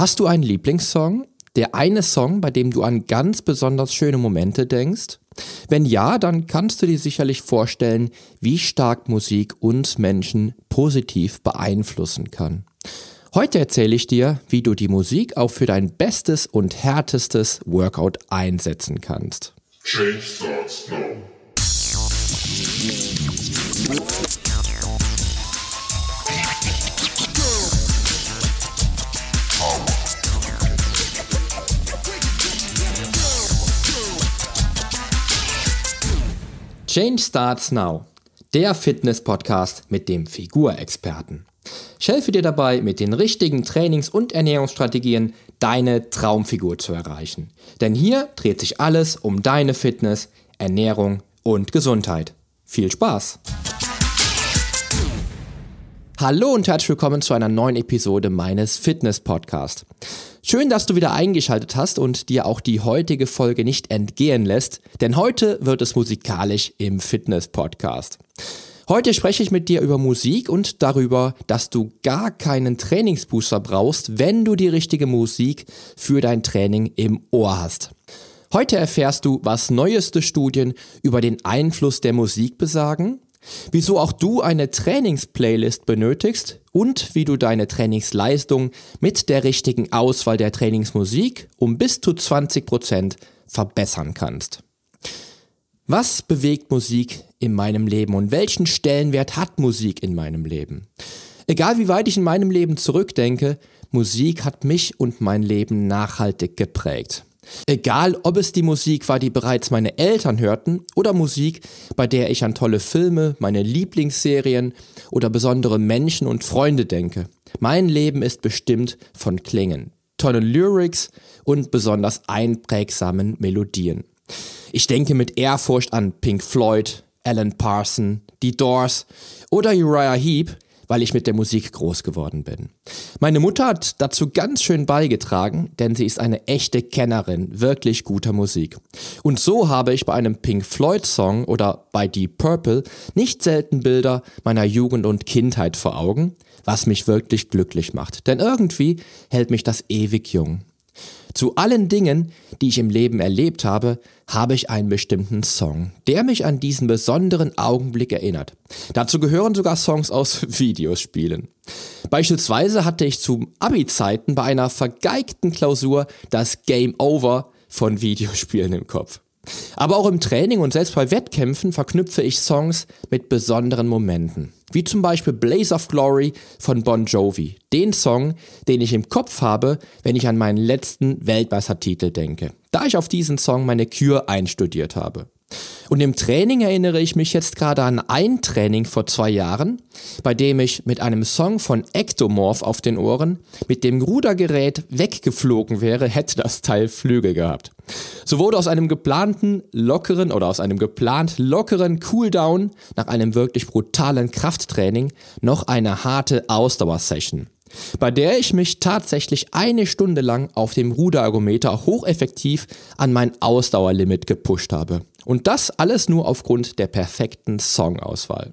Hast du einen Lieblingssong? Der eine Song, bei dem du an ganz besonders schöne Momente denkst? Wenn ja, dann kannst du dir sicherlich vorstellen, wie stark Musik uns Menschen positiv beeinflussen kann. Heute erzähle ich dir, wie du die Musik auch für dein bestes und härtestes Workout einsetzen kannst. Change starts now. Change Starts Now, der Fitness-Podcast mit dem Figurexperten. Ich helfe dir dabei, mit den richtigen Trainings- und Ernährungsstrategien deine Traumfigur zu erreichen. Denn hier dreht sich alles um deine Fitness, Ernährung und Gesundheit. Viel Spaß! Hallo und herzlich willkommen zu einer neuen Episode meines Fitness-Podcasts. Schön, dass du wieder eingeschaltet hast und dir auch die heutige Folge nicht entgehen lässt, denn heute wird es musikalisch im Fitness-Podcast. Heute spreche ich mit dir über Musik und darüber, dass du gar keinen Trainingsbooster brauchst, wenn du die richtige Musik für dein Training im Ohr hast. Heute erfährst du, was neueste Studien über den Einfluss der Musik besagen, wieso auch du eine Trainingsplaylist benötigst und wie du deine Trainingsleistung mit der richtigen Auswahl der Trainingsmusik um bis zu 20 Prozent verbessern kannst. Was bewegt Musik in meinem Leben und welchen Stellenwert hat Musik in meinem Leben? Egal wie weit ich in meinem Leben zurückdenke, Musik hat mich und mein Leben nachhaltig geprägt. Egal, ob es die Musik war, die bereits meine Eltern hörten, oder Musik, bei der ich an tolle Filme, meine Lieblingsserien oder besondere Menschen und Freunde denke. Mein Leben ist bestimmt von Klängen, tollen Lyrics und besonders einprägsamen Melodien. Ich denke mit Ehrfurcht an Pink Floyd, Alan Parson, die Doors oder Uriah Heep, weil ich mit der Musik groß geworden bin. Meine Mutter hat dazu ganz schön beigetragen, denn sie ist eine echte Kennerin wirklich guter Musik. Und so habe ich bei einem Pink Floyd Song oder bei Deep Purple nicht selten Bilder meiner Jugend und Kindheit vor Augen, was mich wirklich glücklich macht. Denn irgendwie hält mich das ewig jung. Zu allen Dingen, die ich im Leben erlebt habe, habe ich einen bestimmten Song, der mich an diesen besonderen Augenblick erinnert. Dazu gehören sogar Songs aus Videospielen. Beispielsweise hatte ich zu Abi-Zeiten bei einer vergeigten Klausur das Game Over von Videospielen im Kopf. Aber auch im Training und selbst bei Wettkämpfen verknüpfe ich Songs mit besonderen Momenten. Wie zum Beispiel Blaze of Glory von Bon Jovi. Den Song, den ich im Kopf habe, wenn ich an meinen letzten Weltmeistertitel denke. Da ich auf diesen Song meine Kür einstudiert habe. Und im Training erinnere ich mich jetzt gerade an ein Training vor zwei Jahren, bei dem ich mit einem Song von Ectomorph auf den Ohren mit dem Rudergerät weggeflogen wäre, hätte das Teil Flügel gehabt. So wurde aus einem geplanten lockeren oder aus einem geplant lockeren Cooldown nach einem wirklich brutalen Krafttraining noch eine harte Ausdauersession bei der ich mich tatsächlich eine Stunde lang auf dem Ruderergometer hocheffektiv an mein Ausdauerlimit gepusht habe. Und das alles nur aufgrund der perfekten Songauswahl.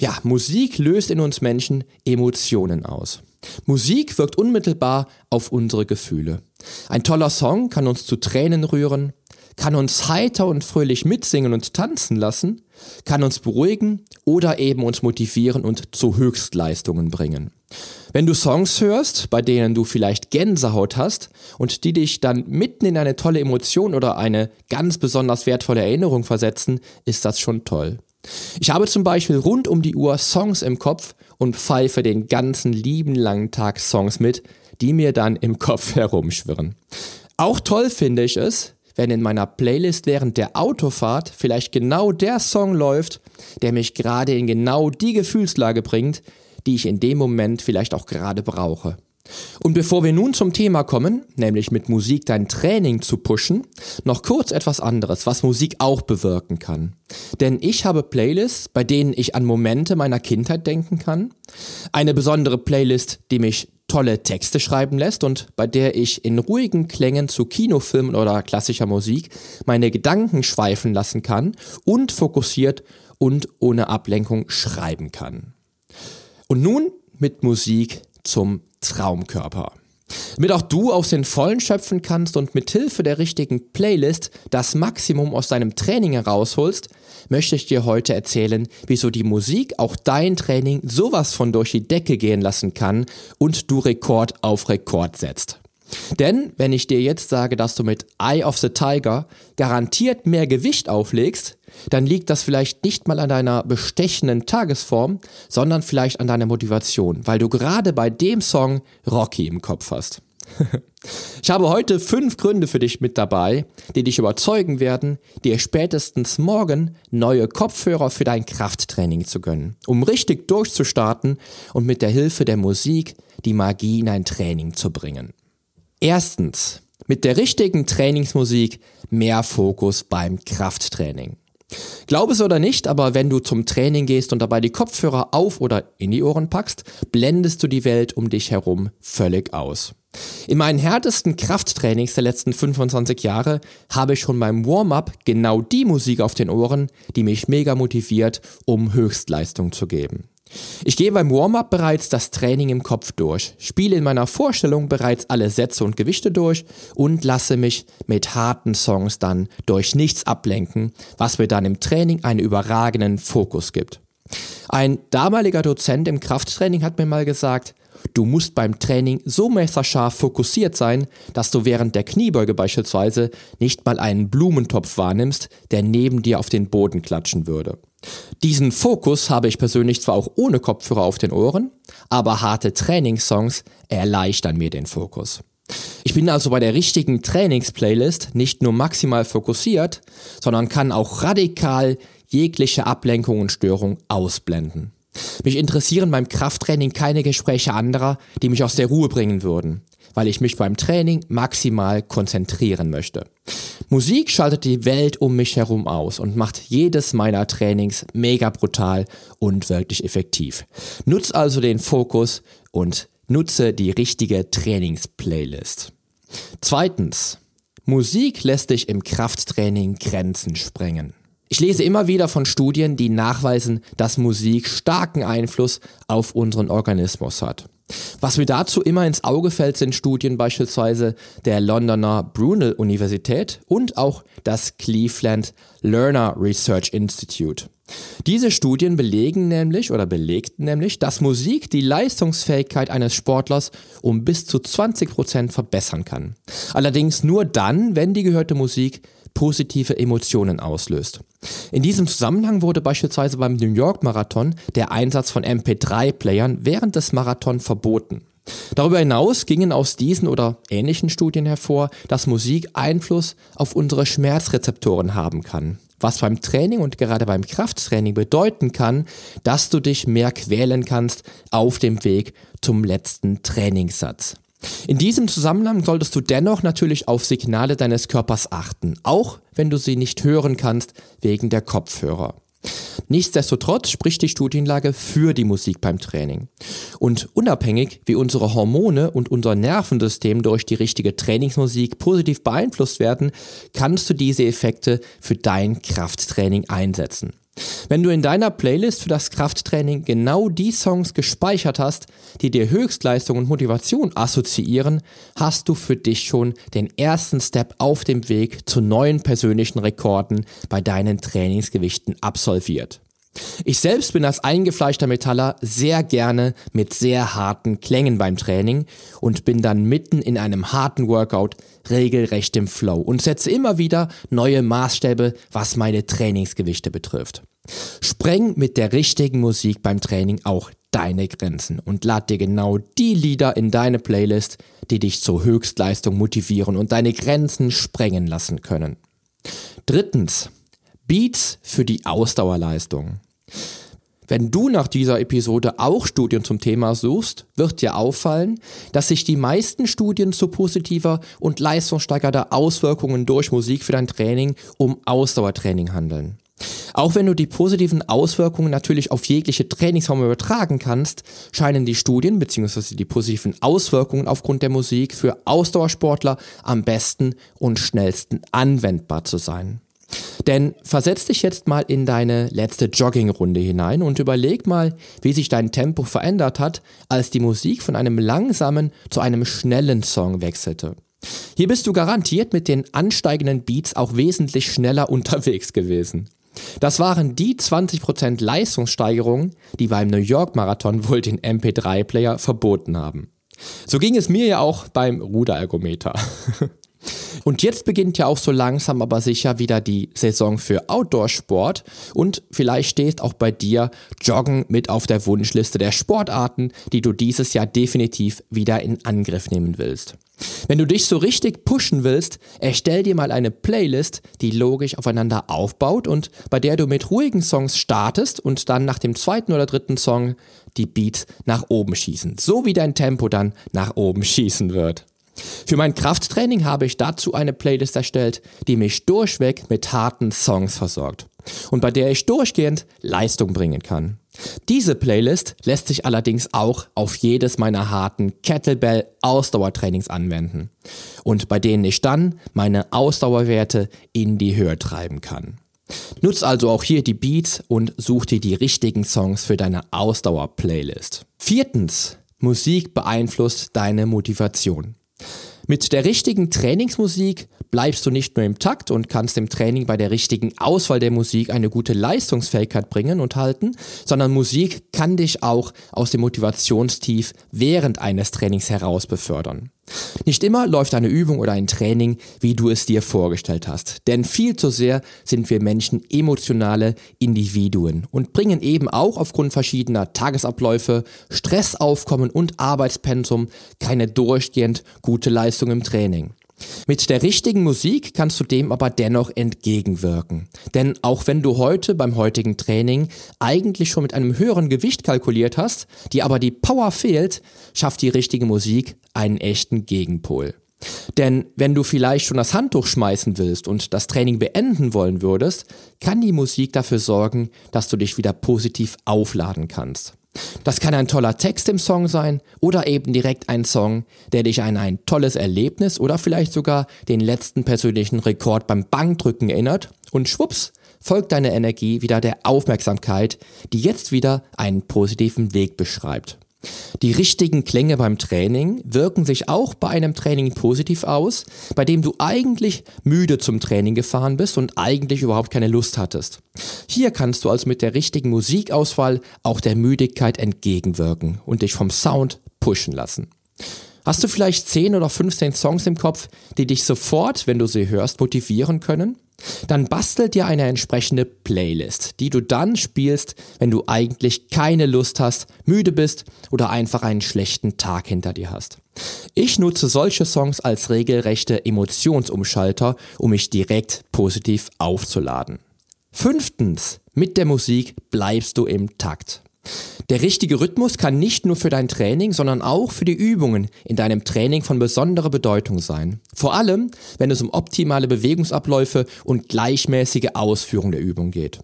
Ja, Musik löst in uns Menschen Emotionen aus. Musik wirkt unmittelbar auf unsere Gefühle. Ein toller Song kann uns zu Tränen rühren, kann uns heiter und fröhlich mitsingen und tanzen lassen, kann uns beruhigen oder eben uns motivieren und zu Höchstleistungen bringen. Wenn du Songs hörst, bei denen du vielleicht Gänsehaut hast und die dich dann mitten in eine tolle Emotion oder eine ganz besonders wertvolle Erinnerung versetzen, ist das schon toll. Ich habe zum Beispiel rund um die Uhr Songs im Kopf und pfeife den ganzen lieben langen Tag Songs mit, die mir dann im Kopf herumschwirren. Auch toll finde ich es, wenn in meiner Playlist während der Autofahrt vielleicht genau der Song läuft, der mich gerade in genau die Gefühlslage bringt, die ich in dem Moment vielleicht auch gerade brauche. Und bevor wir nun zum Thema kommen, nämlich mit Musik dein Training zu pushen, noch kurz etwas anderes, was Musik auch bewirken kann. Denn ich habe Playlists, bei denen ich an Momente meiner Kindheit denken kann, eine besondere Playlist, die mich tolle Texte schreiben lässt und bei der ich in ruhigen Klängen zu Kinofilmen oder klassischer Musik meine Gedanken schweifen lassen kann und fokussiert und ohne Ablenkung schreiben kann. Und nun mit Musik zum Traumkörper. Damit auch du aus den Vollen schöpfen kannst und mit Hilfe der richtigen Playlist das Maximum aus deinem Training herausholst, möchte ich dir heute erzählen, wieso die Musik auch dein Training sowas von durch die Decke gehen lassen kann und du Rekord auf Rekord setzt. Denn wenn ich dir jetzt sage, dass du mit Eye of the Tiger garantiert mehr Gewicht auflegst, dann liegt das vielleicht nicht mal an deiner bestechenden Tagesform, sondern vielleicht an deiner Motivation, weil du gerade bei dem Song Rocky im Kopf hast. ich habe heute fünf Gründe für dich mit dabei, die dich überzeugen werden, dir spätestens morgen neue Kopfhörer für dein Krafttraining zu gönnen, um richtig durchzustarten und mit der Hilfe der Musik die Magie in ein Training zu bringen. Erstens, mit der richtigen Trainingsmusik mehr Fokus beim Krafttraining. Glaub es oder nicht, aber wenn du zum Training gehst und dabei die Kopfhörer auf oder in die Ohren packst, blendest du die Welt um dich herum völlig aus. In meinen härtesten Krafttrainings der letzten 25 Jahre habe ich schon beim Warm-up genau die Musik auf den Ohren, die mich mega motiviert, um Höchstleistung zu geben. Ich gehe beim Warm-up bereits das Training im Kopf durch, spiele in meiner Vorstellung bereits alle Sätze und Gewichte durch und lasse mich mit harten Songs dann durch nichts ablenken, was mir dann im Training einen überragenden Fokus gibt. Ein damaliger Dozent im Krafttraining hat mir mal gesagt, Du musst beim Training so messerscharf fokussiert sein, dass du während der Kniebeuge beispielsweise nicht mal einen Blumentopf wahrnimmst, der neben dir auf den Boden klatschen würde. Diesen Fokus habe ich persönlich zwar auch ohne Kopfhörer auf den Ohren, aber harte Trainingssongs erleichtern mir den Fokus. Ich bin also bei der richtigen Trainingsplaylist nicht nur maximal fokussiert, sondern kann auch radikal jegliche Ablenkung und Störung ausblenden. Mich interessieren beim Krafttraining keine Gespräche anderer, die mich aus der Ruhe bringen würden, weil ich mich beim Training maximal konzentrieren möchte. Musik schaltet die Welt um mich herum aus und macht jedes meiner Trainings mega brutal und wirklich effektiv. Nutz also den Fokus und nutze die richtige Trainingsplaylist. Zweitens. Musik lässt dich im Krafttraining Grenzen sprengen. Ich lese immer wieder von Studien, die nachweisen, dass Musik starken Einfluss auf unseren Organismus hat. Was mir dazu immer ins Auge fällt, sind Studien beispielsweise der Londoner Brunel Universität und auch das Cleveland Learner Research Institute. Diese Studien belegen nämlich oder belegten nämlich, dass Musik die Leistungsfähigkeit eines Sportlers um bis zu 20 Prozent verbessern kann. Allerdings nur dann, wenn die gehörte Musik positive Emotionen auslöst. In diesem Zusammenhang wurde beispielsweise beim New York Marathon der Einsatz von MP3-Playern während des Marathon verboten. Darüber hinaus gingen aus diesen oder ähnlichen Studien hervor, dass Musik Einfluss auf unsere Schmerzrezeptoren haben kann, was beim Training und gerade beim Krafttraining bedeuten kann, dass du dich mehr quälen kannst auf dem Weg zum letzten Trainingssatz. In diesem Zusammenhang solltest du dennoch natürlich auf Signale deines Körpers achten, auch wenn du sie nicht hören kannst wegen der Kopfhörer. Nichtsdestotrotz spricht die Studienlage für die Musik beim Training. Und unabhängig, wie unsere Hormone und unser Nervensystem durch die richtige Trainingsmusik positiv beeinflusst werden, kannst du diese Effekte für dein Krafttraining einsetzen. Wenn du in deiner Playlist für das Krafttraining genau die Songs gespeichert hast, die dir Höchstleistung und Motivation assoziieren, hast du für dich schon den ersten Step auf dem Weg zu neuen persönlichen Rekorden bei deinen Trainingsgewichten absolviert. Ich selbst bin als eingefleischter Metaller sehr gerne mit sehr harten Klängen beim Training und bin dann mitten in einem harten Workout regelrecht im Flow und setze immer wieder neue Maßstäbe, was meine Trainingsgewichte betrifft. Spreng mit der richtigen Musik beim Training auch deine Grenzen und lad dir genau die Lieder in deine Playlist, die dich zur Höchstleistung motivieren und deine Grenzen sprengen lassen können. Drittens, Beats für die Ausdauerleistung. Wenn du nach dieser Episode auch Studien zum Thema suchst, wird dir auffallen, dass sich die meisten Studien zu positiver und leistungssteigernder Auswirkungen durch Musik für dein Training um Ausdauertraining handeln. Auch wenn du die positiven Auswirkungen natürlich auf jegliche Trainingsform übertragen kannst, scheinen die Studien bzw. die positiven Auswirkungen aufgrund der Musik für Ausdauersportler am besten und schnellsten anwendbar zu sein. Denn versetz dich jetzt mal in deine letzte Joggingrunde hinein und überleg mal, wie sich dein Tempo verändert hat, als die Musik von einem langsamen zu einem schnellen Song wechselte. Hier bist du garantiert mit den ansteigenden Beats auch wesentlich schneller unterwegs gewesen. Das waren die 20% Leistungssteigerung, die beim New York Marathon wohl den MP3-Player verboten haben. So ging es mir ja auch beim Ruderergometer. Und jetzt beginnt ja auch so langsam aber sicher wieder die Saison für Outdoor-Sport und vielleicht steht auch bei dir Joggen mit auf der Wunschliste der Sportarten, die du dieses Jahr definitiv wieder in Angriff nehmen willst. Wenn du dich so richtig pushen willst, erstell dir mal eine Playlist, die logisch aufeinander aufbaut und bei der du mit ruhigen Songs startest und dann nach dem zweiten oder dritten Song die Beats nach oben schießen. So wie dein Tempo dann nach oben schießen wird. Für mein Krafttraining habe ich dazu eine Playlist erstellt, die mich durchweg mit harten Songs versorgt und bei der ich durchgehend Leistung bringen kann. Diese Playlist lässt sich allerdings auch auf jedes meiner harten Kettlebell-Ausdauertrainings anwenden und bei denen ich dann meine Ausdauerwerte in die Höhe treiben kann. Nutz also auch hier die Beats und such dir die richtigen Songs für deine Ausdauer-Playlist. Viertens, Musik beeinflusst deine Motivation. Mit der richtigen Trainingsmusik bleibst du nicht nur im Takt und kannst im Training bei der richtigen Auswahl der Musik eine gute Leistungsfähigkeit bringen und halten, sondern Musik kann dich auch aus dem Motivationstief während eines Trainings heraus befördern. Nicht immer läuft eine Übung oder ein Training, wie du es dir vorgestellt hast. Denn viel zu sehr sind wir Menschen emotionale Individuen und bringen eben auch aufgrund verschiedener Tagesabläufe, Stressaufkommen und Arbeitspensum keine durchgehend gute Leistung im Training. Mit der richtigen Musik kannst du dem aber dennoch entgegenwirken. Denn auch wenn du heute beim heutigen Training eigentlich schon mit einem höheren Gewicht kalkuliert hast, dir aber die Power fehlt, schafft die richtige Musik einen echten Gegenpol. Denn wenn du vielleicht schon das Handtuch schmeißen willst und das Training beenden wollen würdest, kann die Musik dafür sorgen, dass du dich wieder positiv aufladen kannst. Das kann ein toller Text im Song sein oder eben direkt ein Song, der dich an ein tolles Erlebnis oder vielleicht sogar den letzten persönlichen Rekord beim Bankdrücken erinnert und schwupps folgt deine Energie wieder der Aufmerksamkeit, die jetzt wieder einen positiven Weg beschreibt. Die richtigen Klänge beim Training wirken sich auch bei einem Training positiv aus, bei dem du eigentlich müde zum Training gefahren bist und eigentlich überhaupt keine Lust hattest. Hier kannst du also mit der richtigen Musikauswahl auch der Müdigkeit entgegenwirken und dich vom Sound pushen lassen. Hast du vielleicht 10 oder 15 Songs im Kopf, die dich sofort, wenn du sie hörst, motivieren können? Dann bastelt dir eine entsprechende Playlist, die du dann spielst, wenn du eigentlich keine Lust hast, müde bist oder einfach einen schlechten Tag hinter dir hast. Ich nutze solche Songs als regelrechte Emotionsumschalter, um mich direkt positiv aufzuladen. Fünftens, mit der Musik bleibst du im Takt. Der richtige Rhythmus kann nicht nur für dein Training, sondern auch für die Übungen in deinem Training von besonderer Bedeutung sein. Vor allem, wenn es um optimale Bewegungsabläufe und gleichmäßige Ausführung der Übung geht.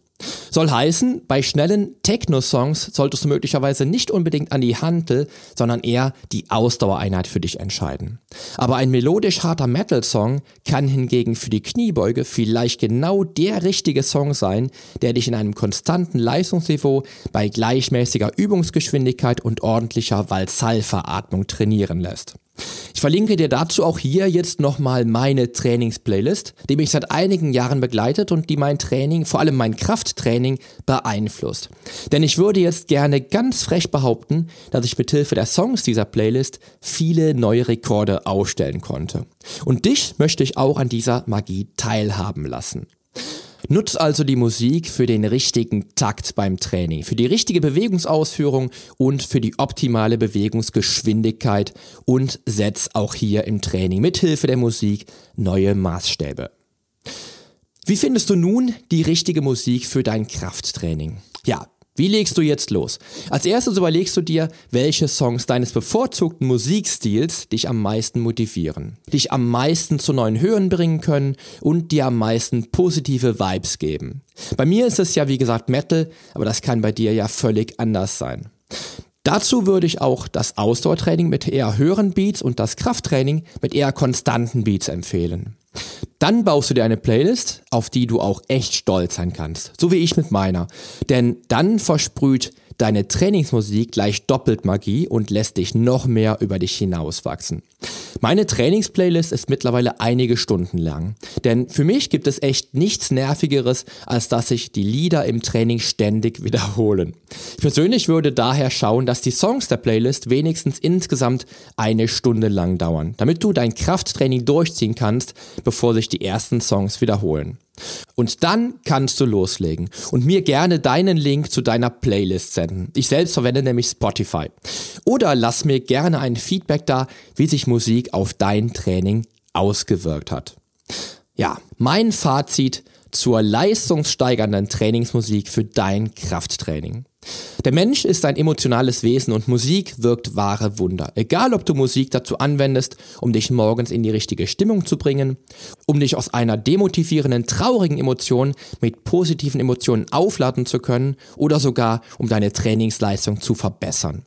Soll heißen, bei schnellen Techno-Songs solltest du möglicherweise nicht unbedingt an die Hantel, sondern eher die Ausdauereinheit für dich entscheiden. Aber ein melodisch harter Metal-Song kann hingegen für die Kniebeuge vielleicht genau der richtige Song sein, der dich in einem konstanten Leistungsniveau bei gleichmäßiger Übungsgeschwindigkeit und ordentlicher Valsalveratmung trainieren lässt. Ich verlinke dir dazu auch hier jetzt nochmal meine Trainingsplaylist, die mich seit einigen Jahren begleitet und die mein Training, vor allem mein Krafttraining, beeinflusst. Denn ich würde jetzt gerne ganz frech behaupten, dass ich mit Hilfe der Songs dieser Playlist viele neue Rekorde aufstellen konnte. Und dich möchte ich auch an dieser Magie teilhaben lassen. Nutz also die Musik für den richtigen Takt beim Training, für die richtige Bewegungsausführung und für die optimale Bewegungsgeschwindigkeit und setz auch hier im Training mithilfe der Musik neue Maßstäbe. Wie findest du nun die richtige Musik für dein Krafttraining? Ja, wie legst du jetzt los? Als erstes überlegst du dir, welche Songs deines bevorzugten Musikstils dich am meisten motivieren, dich am meisten zu neuen Höhen bringen können und dir am meisten positive Vibes geben. Bei mir ist es ja wie gesagt Metal, aber das kann bei dir ja völlig anders sein. Dazu würde ich auch das Ausdauertraining mit eher höheren Beats und das Krafttraining mit eher konstanten Beats empfehlen. Dann baust du dir eine Playlist, auf die du auch echt stolz sein kannst. So wie ich mit meiner. Denn dann versprüht deine Trainingsmusik gleich doppelt Magie und lässt dich noch mehr über dich hinauswachsen. Meine Trainingsplaylist ist mittlerweile einige Stunden lang. Denn für mich gibt es echt nichts Nervigeres, als dass sich die Lieder im Training ständig wiederholen. Ich persönlich würde daher schauen, dass die Songs der Playlist wenigstens insgesamt eine Stunde lang dauern, damit du dein Krafttraining durchziehen kannst, bevor sich die ersten Songs wiederholen. Und dann kannst du loslegen und mir gerne deinen Link zu deiner Playlist senden. Ich selbst verwende nämlich Spotify. Oder lass mir gerne ein Feedback da, wie sich Musik auf dein Training ausgewirkt hat. Ja, mein Fazit zur leistungssteigernden Trainingsmusik für dein Krafttraining. Der Mensch ist ein emotionales Wesen und Musik wirkt wahre Wunder. Egal, ob du Musik dazu anwendest, um dich morgens in die richtige Stimmung zu bringen, um dich aus einer demotivierenden, traurigen Emotion mit positiven Emotionen aufladen zu können oder sogar um deine Trainingsleistung zu verbessern.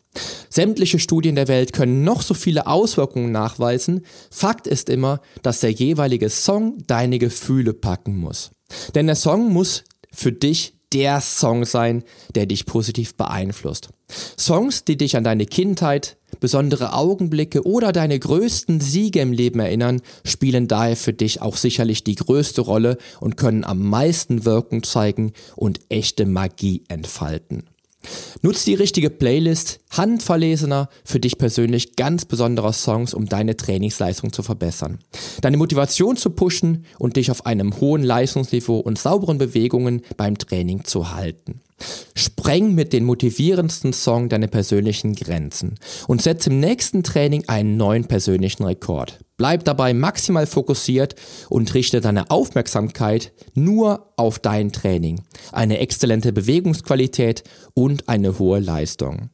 Sämtliche Studien der Welt können noch so viele Auswirkungen nachweisen. Fakt ist immer, dass der jeweilige Song deine Gefühle packen muss. Denn der Song muss für dich der Song sein, der dich positiv beeinflusst. Songs, die dich an deine Kindheit, besondere Augenblicke oder deine größten Siege im Leben erinnern, spielen daher für dich auch sicherlich die größte Rolle und können am meisten Wirkung zeigen und echte Magie entfalten. Nutz die richtige Playlist handverlesener, für dich persönlich ganz besonderer Songs, um deine Trainingsleistung zu verbessern. Deine Motivation zu pushen und dich auf einem hohen Leistungsniveau und sauberen Bewegungen beim Training zu halten. Spreng mit den motivierendsten Song deine persönlichen Grenzen und setz im nächsten Training einen neuen persönlichen Rekord. Bleib dabei maximal fokussiert und richte deine Aufmerksamkeit nur auf dein Training, eine exzellente Bewegungsqualität und eine hohe Leistung.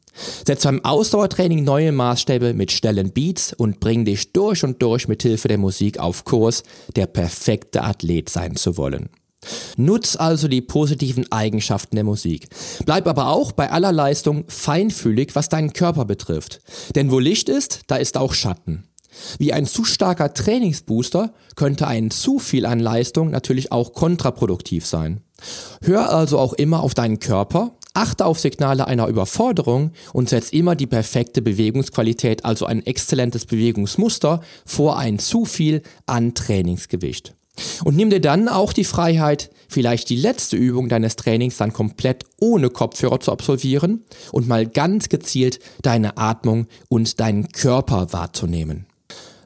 Setz beim Ausdauertraining neue Maßstäbe mit schnellen Beats und bring dich durch und durch mit Hilfe der Musik auf Kurs, der perfekte Athlet sein zu wollen. Nutz also die positiven Eigenschaften der Musik. Bleib aber auch bei aller Leistung feinfühlig, was deinen Körper betrifft. Denn wo Licht ist, da ist auch Schatten. Wie ein zu starker Trainingsbooster könnte ein zu viel an Leistung natürlich auch kontraproduktiv sein. Hör also auch immer auf deinen Körper, achte auf Signale einer Überforderung und setz immer die perfekte Bewegungsqualität, also ein exzellentes Bewegungsmuster, vor ein zu viel an Trainingsgewicht. Und nimm dir dann auch die Freiheit, vielleicht die letzte Übung deines Trainings dann komplett ohne Kopfhörer zu absolvieren und mal ganz gezielt deine Atmung und deinen Körper wahrzunehmen.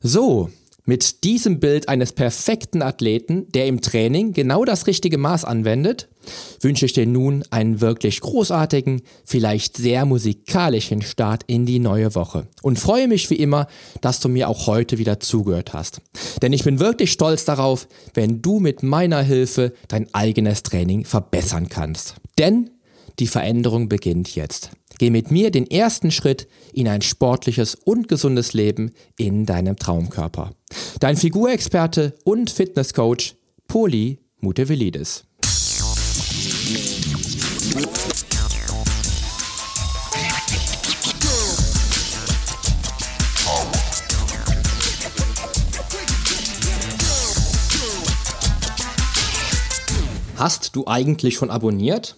So, mit diesem Bild eines perfekten Athleten, der im Training genau das richtige Maß anwendet, wünsche ich dir nun einen wirklich großartigen, vielleicht sehr musikalischen Start in die neue Woche und freue mich wie immer, dass du mir auch heute wieder zugehört hast. Denn ich bin wirklich stolz darauf, wenn du mit meiner Hilfe dein eigenes Training verbessern kannst. Denn die Veränderung beginnt jetzt. Geh mit mir den ersten Schritt in ein sportliches und gesundes Leben in deinem Traumkörper. Dein Figurexperte und Fitnesscoach Poli Mutevelidis. Hast du eigentlich schon abonniert?